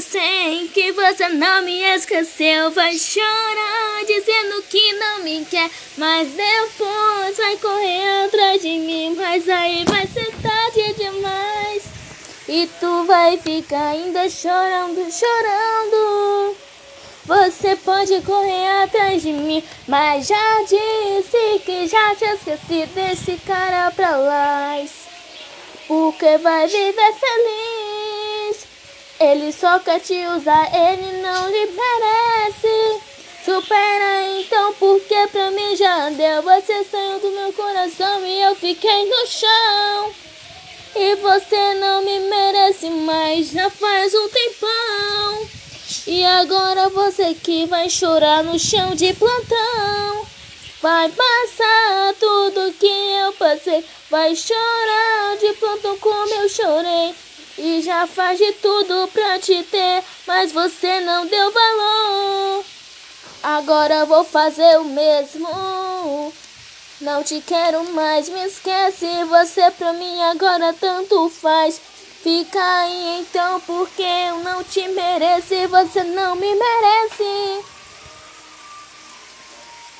Sei que você não me esqueceu. Vai chorar dizendo que não me quer. Mas depois vai correr atrás de mim. Mas aí vai ser tarde demais. E tu vai ficar ainda chorando, chorando. Você pode correr atrás de mim, mas já disse que já te esqueci desse cara pra lá. Porque vai viver feliz. Quer te usar, ele não lhe merece. Supera então, porque pra mim já deu. Você saiu do meu coração e eu fiquei no chão. E você não me merece mais, já faz um tempão. E agora você que vai chorar no chão de plantão. Vai passar tudo que eu passei. Vai chorar de plantão como eu chorei. E já faz de tudo pra te ter, mas você não deu valor. Agora vou fazer o mesmo. Não te quero mais, me esquece. Você pra mim agora tanto faz. Fica aí então, porque eu não te mereço você não me merece.